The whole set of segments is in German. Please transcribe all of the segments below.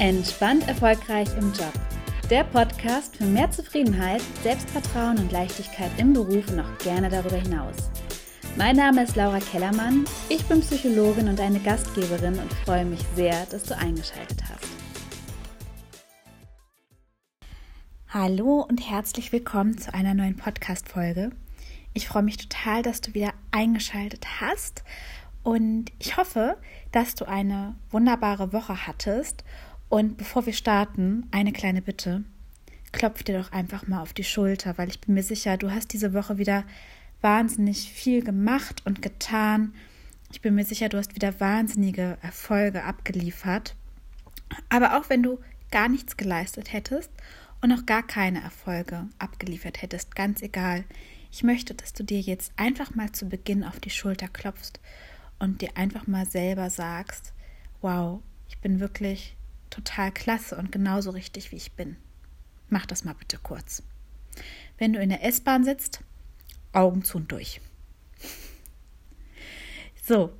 Entspannt erfolgreich im Job. Der Podcast für mehr Zufriedenheit, Selbstvertrauen und Leichtigkeit im Beruf und auch gerne darüber hinaus. Mein Name ist Laura Kellermann, ich bin Psychologin und eine Gastgeberin und freue mich sehr, dass du eingeschaltet hast. Hallo und herzlich willkommen zu einer neuen Podcast-Folge. Ich freue mich total, dass du wieder eingeschaltet hast und ich hoffe, dass du eine wunderbare Woche hattest und bevor wir starten, eine kleine Bitte. Klopf dir doch einfach mal auf die Schulter, weil ich bin mir sicher, du hast diese Woche wieder wahnsinnig viel gemacht und getan. Ich bin mir sicher, du hast wieder wahnsinnige Erfolge abgeliefert. Aber auch wenn du gar nichts geleistet hättest und auch gar keine Erfolge abgeliefert hättest, ganz egal. Ich möchte, dass du dir jetzt einfach mal zu Beginn auf die Schulter klopfst und dir einfach mal selber sagst, wow, ich bin wirklich total klasse und genauso richtig, wie ich bin. Mach das mal bitte kurz. Wenn du in der S-Bahn sitzt, Augen zu und durch. So,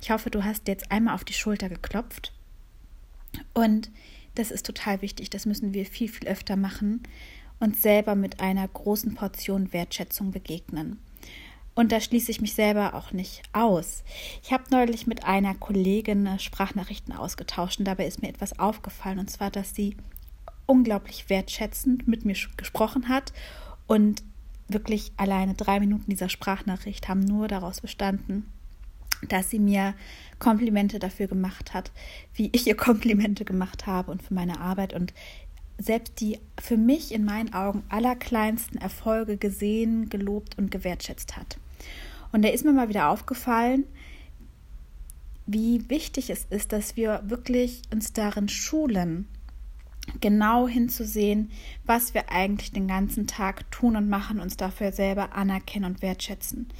ich hoffe, du hast jetzt einmal auf die Schulter geklopft. Und das ist total wichtig. Das müssen wir viel, viel öfter machen. und selber mit einer großen Portion Wertschätzung begegnen. Und da schließe ich mich selber auch nicht aus. Ich habe neulich mit einer Kollegin Sprachnachrichten ausgetauscht und dabei ist mir etwas aufgefallen und zwar, dass sie unglaublich wertschätzend mit mir gesprochen hat und wirklich alleine drei Minuten dieser Sprachnachricht haben nur daraus bestanden, dass sie mir Komplimente dafür gemacht hat, wie ich ihr Komplimente gemacht habe und für meine Arbeit und selbst die für mich in meinen Augen allerkleinsten Erfolge gesehen, gelobt und gewertschätzt hat. Und da ist mir mal wieder aufgefallen, wie wichtig es ist, dass wir wirklich uns darin schulen, genau hinzusehen, was wir eigentlich den ganzen Tag tun und machen, uns dafür selber anerkennen und wertschätzen.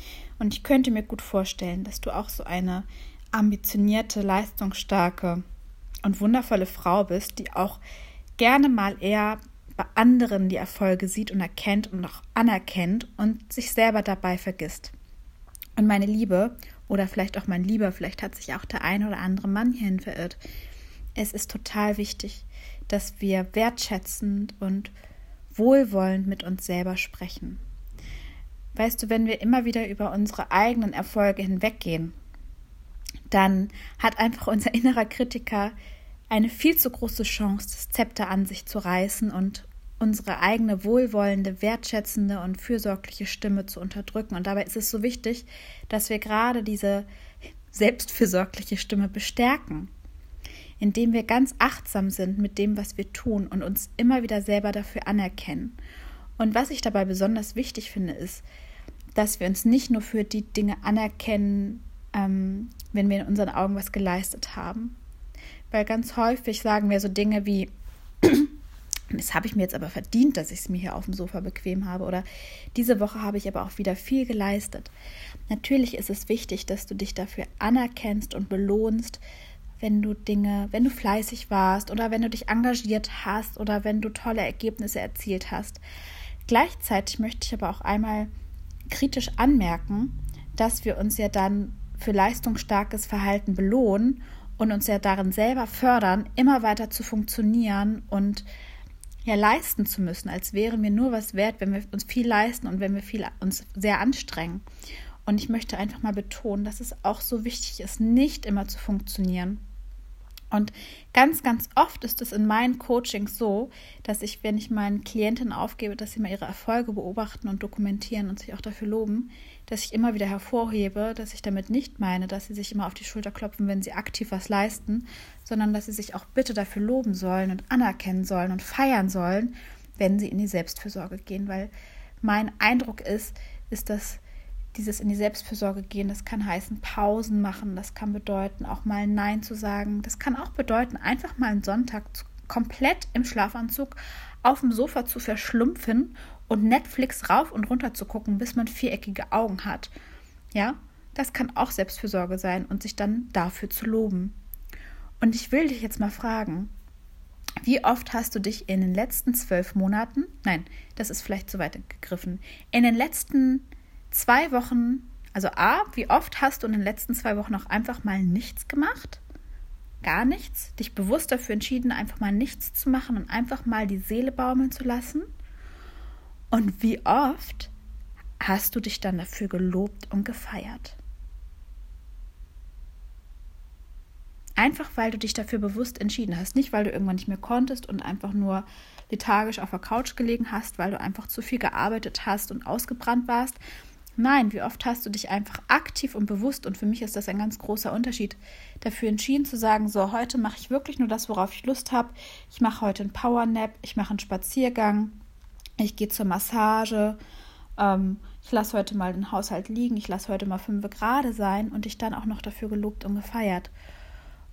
Und ich könnte mir gut vorstellen, dass du auch so eine ambitionierte, leistungsstarke und wundervolle Frau bist, die auch gerne mal eher bei anderen die Erfolge sieht und erkennt und auch anerkennt und sich selber dabei vergisst. Und meine Liebe, oder vielleicht auch mein Lieber, vielleicht hat sich auch der ein oder andere Mann hierhin verirrt. Es ist total wichtig, dass wir wertschätzend und wohlwollend mit uns selber sprechen. Weißt du, wenn wir immer wieder über unsere eigenen Erfolge hinweggehen, dann hat einfach unser innerer Kritiker eine viel zu große Chance, das Zepter an sich zu reißen und unsere eigene wohlwollende, wertschätzende und fürsorgliche Stimme zu unterdrücken. Und dabei ist es so wichtig, dass wir gerade diese selbstfürsorgliche Stimme bestärken, indem wir ganz achtsam sind mit dem, was wir tun und uns immer wieder selber dafür anerkennen. Und was ich dabei besonders wichtig finde, ist, dass wir uns nicht nur für die Dinge anerkennen, ähm, wenn wir in unseren Augen was geleistet haben. Weil ganz häufig sagen wir so Dinge wie, das habe ich mir jetzt aber verdient, dass ich es mir hier auf dem Sofa bequem habe. Oder diese Woche habe ich aber auch wieder viel geleistet. Natürlich ist es wichtig, dass du dich dafür anerkennst und belohnst, wenn du Dinge, wenn du fleißig warst oder wenn du dich engagiert hast oder wenn du tolle Ergebnisse erzielt hast. Gleichzeitig möchte ich aber auch einmal kritisch anmerken, dass wir uns ja dann für leistungsstarkes Verhalten belohnen und uns ja darin selber fördern, immer weiter zu funktionieren und ja leisten zu müssen, als wären wir nur was wert, wenn wir uns viel leisten und wenn wir viel uns sehr anstrengen. Und ich möchte einfach mal betonen, dass es auch so wichtig ist, nicht immer zu funktionieren. Und ganz, ganz oft ist es in meinen Coachings so, dass ich, wenn ich meinen Klientinnen aufgebe, dass sie mal ihre Erfolge beobachten und dokumentieren und sich auch dafür loben, dass ich immer wieder hervorhebe, dass ich damit nicht meine, dass sie sich immer auf die Schulter klopfen, wenn sie aktiv was leisten, sondern dass sie sich auch bitte dafür loben sollen und anerkennen sollen und feiern sollen, wenn sie in die Selbstfürsorge gehen. Weil mein Eindruck ist, ist, dass dieses in die Selbstfürsorge gehen, das kann heißen Pausen machen, das kann bedeuten auch mal Nein zu sagen, das kann auch bedeuten einfach mal einen Sonntag komplett im Schlafanzug auf dem Sofa zu verschlumpfen und Netflix rauf und runter zu gucken, bis man viereckige Augen hat. Ja, das kann auch Selbstfürsorge sein und sich dann dafür zu loben. Und ich will dich jetzt mal fragen, wie oft hast du dich in den letzten zwölf Monaten, nein, das ist vielleicht zu weit gegriffen, in den letzten zwei Wochen, also A, wie oft hast du in den letzten zwei Wochen auch einfach mal nichts gemacht? gar nichts, dich bewusst dafür entschieden, einfach mal nichts zu machen und einfach mal die Seele baumeln zu lassen? Und wie oft hast du dich dann dafür gelobt und gefeiert? Einfach weil du dich dafür bewusst entschieden hast. Nicht, weil du irgendwann nicht mehr konntest und einfach nur lethargisch auf der Couch gelegen hast, weil du einfach zu viel gearbeitet hast und ausgebrannt warst. Nein, wie oft hast du dich einfach aktiv und bewusst, und für mich ist das ein ganz großer Unterschied, dafür entschieden zu sagen, so, heute mache ich wirklich nur das, worauf ich Lust habe. Ich mache heute einen Powernap, ich mache einen Spaziergang, ich gehe zur Massage, ähm, ich lasse heute mal den Haushalt liegen, ich lasse heute mal fünf gerade sein und dich dann auch noch dafür gelobt und gefeiert.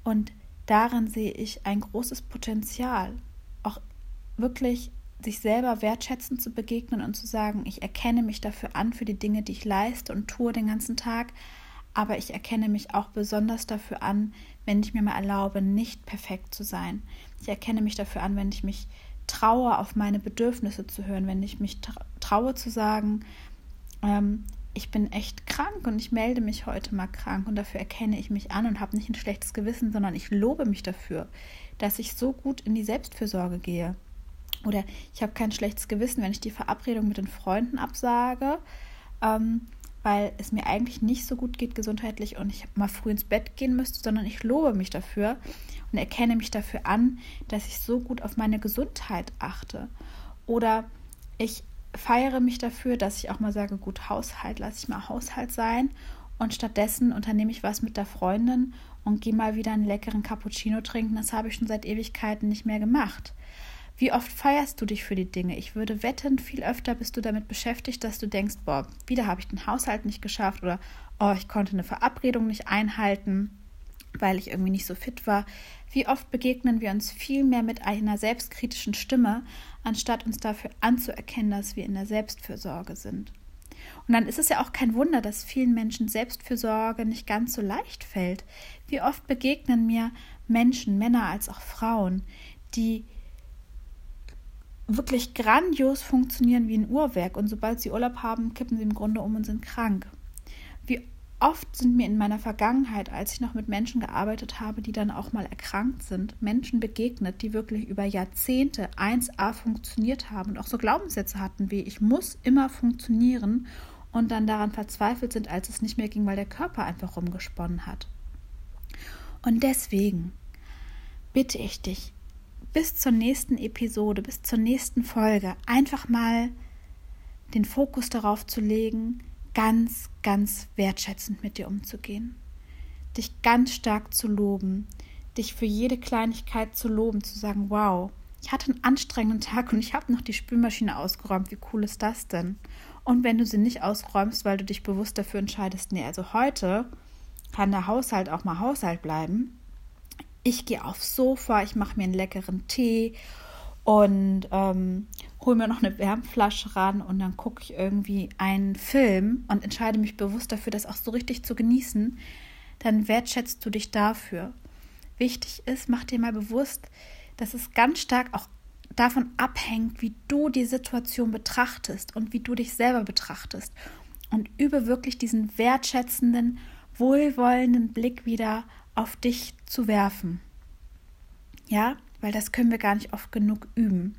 Und darin sehe ich ein großes Potenzial, auch wirklich sich selber wertschätzend zu begegnen und zu sagen, ich erkenne mich dafür an für die Dinge, die ich leiste und tue den ganzen Tag, aber ich erkenne mich auch besonders dafür an, wenn ich mir mal erlaube, nicht perfekt zu sein. Ich erkenne mich dafür an, wenn ich mich traue, auf meine Bedürfnisse zu hören, wenn ich mich traue zu sagen, ähm, ich bin echt krank und ich melde mich heute mal krank und dafür erkenne ich mich an und habe nicht ein schlechtes Gewissen, sondern ich lobe mich dafür, dass ich so gut in die Selbstfürsorge gehe. Oder ich habe kein schlechtes Gewissen, wenn ich die Verabredung mit den Freunden absage, ähm, weil es mir eigentlich nicht so gut geht gesundheitlich und ich mal früh ins Bett gehen müsste, sondern ich lobe mich dafür und erkenne mich dafür an, dass ich so gut auf meine Gesundheit achte. Oder ich feiere mich dafür, dass ich auch mal sage, gut, Haushalt, lasse ich mal Haushalt sein und stattdessen unternehme ich was mit der Freundin und gehe mal wieder einen leckeren Cappuccino trinken. Das habe ich schon seit Ewigkeiten nicht mehr gemacht. Wie oft feierst du dich für die Dinge? Ich würde wetten, viel öfter bist du damit beschäftigt, dass du denkst, boah, wieder habe ich den Haushalt nicht geschafft oder oh, ich konnte eine Verabredung nicht einhalten, weil ich irgendwie nicht so fit war. Wie oft begegnen wir uns viel mehr mit einer selbstkritischen Stimme, anstatt uns dafür anzuerkennen, dass wir in der Selbstfürsorge sind. Und dann ist es ja auch kein Wunder, dass vielen Menschen Selbstfürsorge nicht ganz so leicht fällt. Wie oft begegnen mir Menschen, Männer als auch Frauen, die wirklich grandios funktionieren wie ein Uhrwerk und sobald sie Urlaub haben, kippen sie im Grunde um und sind krank. Wie oft sind mir in meiner Vergangenheit, als ich noch mit Menschen gearbeitet habe, die dann auch mal erkrankt sind, Menschen begegnet, die wirklich über Jahrzehnte 1a funktioniert haben und auch so Glaubenssätze hatten wie ich muss immer funktionieren und dann daran verzweifelt sind, als es nicht mehr ging, weil der Körper einfach rumgesponnen hat. Und deswegen bitte ich dich, bis zur nächsten Episode, bis zur nächsten Folge einfach mal den Fokus darauf zu legen, ganz, ganz wertschätzend mit dir umzugehen. Dich ganz stark zu loben, dich für jede Kleinigkeit zu loben, zu sagen, wow, ich hatte einen anstrengenden Tag und ich habe noch die Spülmaschine ausgeräumt. Wie cool ist das denn? Und wenn du sie nicht ausräumst, weil du dich bewusst dafür entscheidest, nee, also heute kann der Haushalt auch mal Haushalt bleiben, ich gehe aufs Sofa, ich mache mir einen leckeren Tee und ähm, hole mir noch eine Wärmflasche ran und dann gucke ich irgendwie einen Film und entscheide mich bewusst dafür, das auch so richtig zu genießen, dann wertschätzt du dich dafür. Wichtig ist, mach dir mal bewusst, dass es ganz stark auch davon abhängt, wie du die Situation betrachtest und wie du dich selber betrachtest. Und übe wirklich diesen wertschätzenden, wohlwollenden Blick wieder auf dich zu werfen. Ja, weil das können wir gar nicht oft genug üben.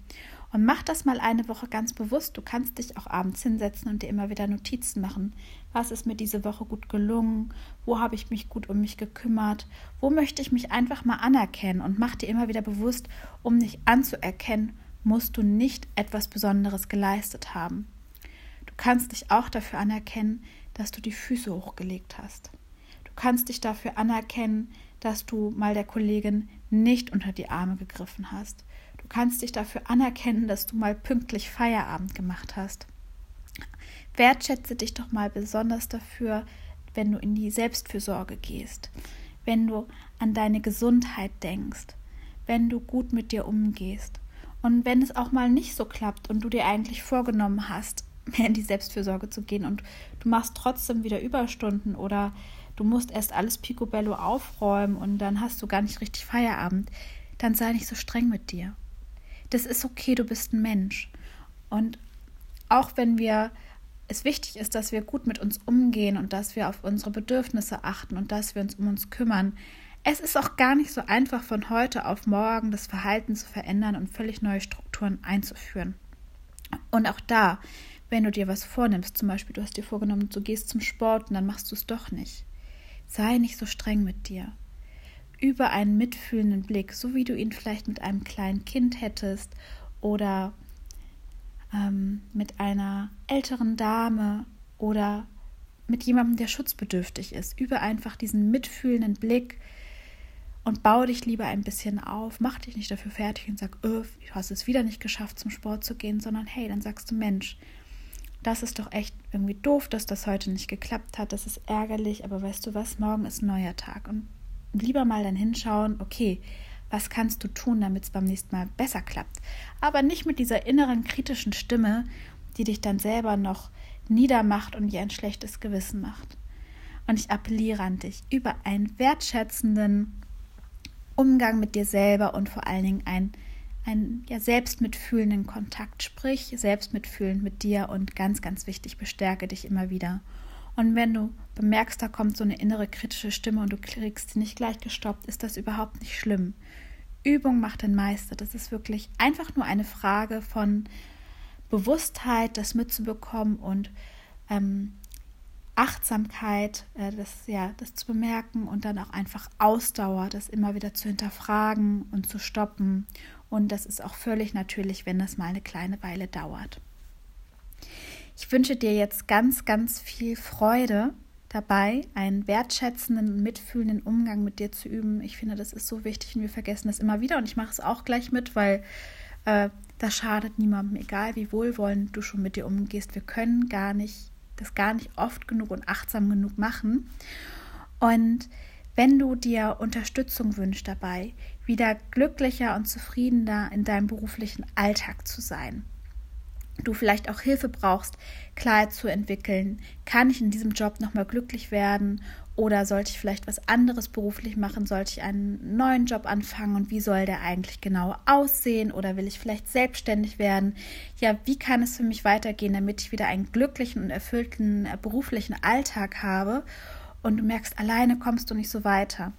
Und mach das mal eine Woche ganz bewusst. Du kannst dich auch abends hinsetzen und dir immer wieder Notizen machen. Was ist mir diese Woche gut gelungen? Wo habe ich mich gut um mich gekümmert? Wo möchte ich mich einfach mal anerkennen? Und mach dir immer wieder bewusst, um dich anzuerkennen, musst du nicht etwas Besonderes geleistet haben. Du kannst dich auch dafür anerkennen, dass du die Füße hochgelegt hast. Du kannst dich dafür anerkennen, dass du mal der Kollegin nicht unter die Arme gegriffen hast. Du kannst dich dafür anerkennen, dass du mal pünktlich Feierabend gemacht hast. Wertschätze dich doch mal besonders dafür, wenn du in die Selbstfürsorge gehst, wenn du an deine Gesundheit denkst, wenn du gut mit dir umgehst. Und wenn es auch mal nicht so klappt und du dir eigentlich vorgenommen hast, mehr in die Selbstfürsorge zu gehen und du machst trotzdem wieder Überstunden oder du musst erst alles picobello aufräumen und dann hast du gar nicht richtig Feierabend, dann sei nicht so streng mit dir. Das ist okay, du bist ein Mensch. Und auch wenn wir es wichtig ist, dass wir gut mit uns umgehen und dass wir auf unsere Bedürfnisse achten und dass wir uns um uns kümmern, Es ist auch gar nicht so einfach von heute auf morgen das Verhalten zu verändern und völlig neue Strukturen einzuführen. Und auch da, wenn du dir was vornimmst, zum Beispiel du hast dir vorgenommen, du gehst zum Sport und dann machst du es doch nicht. Sei nicht so streng mit dir. Über einen mitfühlenden Blick, so wie du ihn vielleicht mit einem kleinen Kind hättest oder ähm, mit einer älteren Dame oder mit jemandem, der schutzbedürftig ist. Über einfach diesen mitfühlenden Blick und bau dich lieber ein bisschen auf. Mach dich nicht dafür fertig und sag, öh, du hast es wieder nicht geschafft, zum Sport zu gehen, sondern hey, dann sagst du, Mensch, das ist doch echt irgendwie doof, dass das heute nicht geklappt hat. Das ist ärgerlich, aber weißt du was, morgen ist ein neuer Tag. Und lieber mal dann hinschauen, okay, was kannst du tun, damit es beim nächsten Mal besser klappt. Aber nicht mit dieser inneren kritischen Stimme, die dich dann selber noch niedermacht und dir ein schlechtes Gewissen macht. Und ich appelliere an dich über einen wertschätzenden Umgang mit dir selber und vor allen Dingen einen, einen ja, selbstmitfühlenden Kontakt. Sprich selbstmitfühlend mit dir und ganz, ganz wichtig, bestärke dich immer wieder. Und wenn du bemerkst, da kommt so eine innere kritische Stimme und du kriegst sie nicht gleich gestoppt, ist das überhaupt nicht schlimm. Übung macht den Meister. Das ist wirklich einfach nur eine Frage von Bewusstheit, das mitzubekommen und ähm, Achtsamkeit, äh, das, ja, das zu bemerken und dann auch einfach Ausdauer, das immer wieder zu hinterfragen und zu stoppen. Und das ist auch völlig natürlich, wenn das mal eine kleine Weile dauert. Ich wünsche dir jetzt ganz, ganz viel Freude dabei, einen wertschätzenden, mitfühlenden Umgang mit dir zu üben. Ich finde, das ist so wichtig und wir vergessen das immer wieder und ich mache es auch gleich mit, weil äh, das schadet niemandem, egal wie wohlwollend du schon mit dir umgehst. Wir können gar nicht, das gar nicht oft genug und achtsam genug machen. Und wenn du dir Unterstützung wünschst dabei, wieder glücklicher und zufriedener in deinem beruflichen Alltag zu sein, du vielleicht auch Hilfe brauchst, Klarheit zu entwickeln, kann ich in diesem Job nochmal glücklich werden? Oder sollte ich vielleicht was anderes beruflich machen, sollte ich einen neuen Job anfangen? Und wie soll der eigentlich genau aussehen? Oder will ich vielleicht selbstständig werden? Ja, wie kann es für mich weitergehen, damit ich wieder einen glücklichen und erfüllten äh, beruflichen Alltag habe? Und du merkst, alleine kommst du nicht so weiter?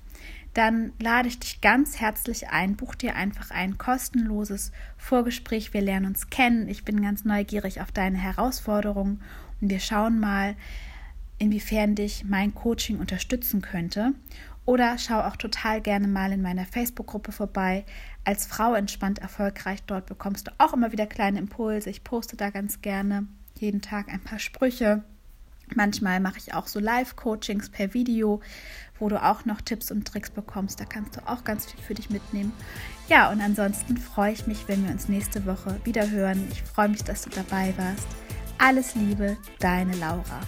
Dann lade ich dich ganz herzlich ein. Buch dir einfach ein kostenloses Vorgespräch. Wir lernen uns kennen. Ich bin ganz neugierig auf deine Herausforderungen und wir schauen mal, inwiefern dich mein Coaching unterstützen könnte. Oder schau auch total gerne mal in meiner Facebook-Gruppe vorbei. Als Frau entspannt erfolgreich. Dort bekommst du auch immer wieder kleine Impulse. Ich poste da ganz gerne jeden Tag ein paar Sprüche. Manchmal mache ich auch so Live-Coachings per Video, wo du auch noch Tipps und Tricks bekommst. Da kannst du auch ganz viel für dich mitnehmen. Ja, und ansonsten freue ich mich, wenn wir uns nächste Woche wieder hören. Ich freue mich, dass du dabei warst. Alles Liebe, deine Laura.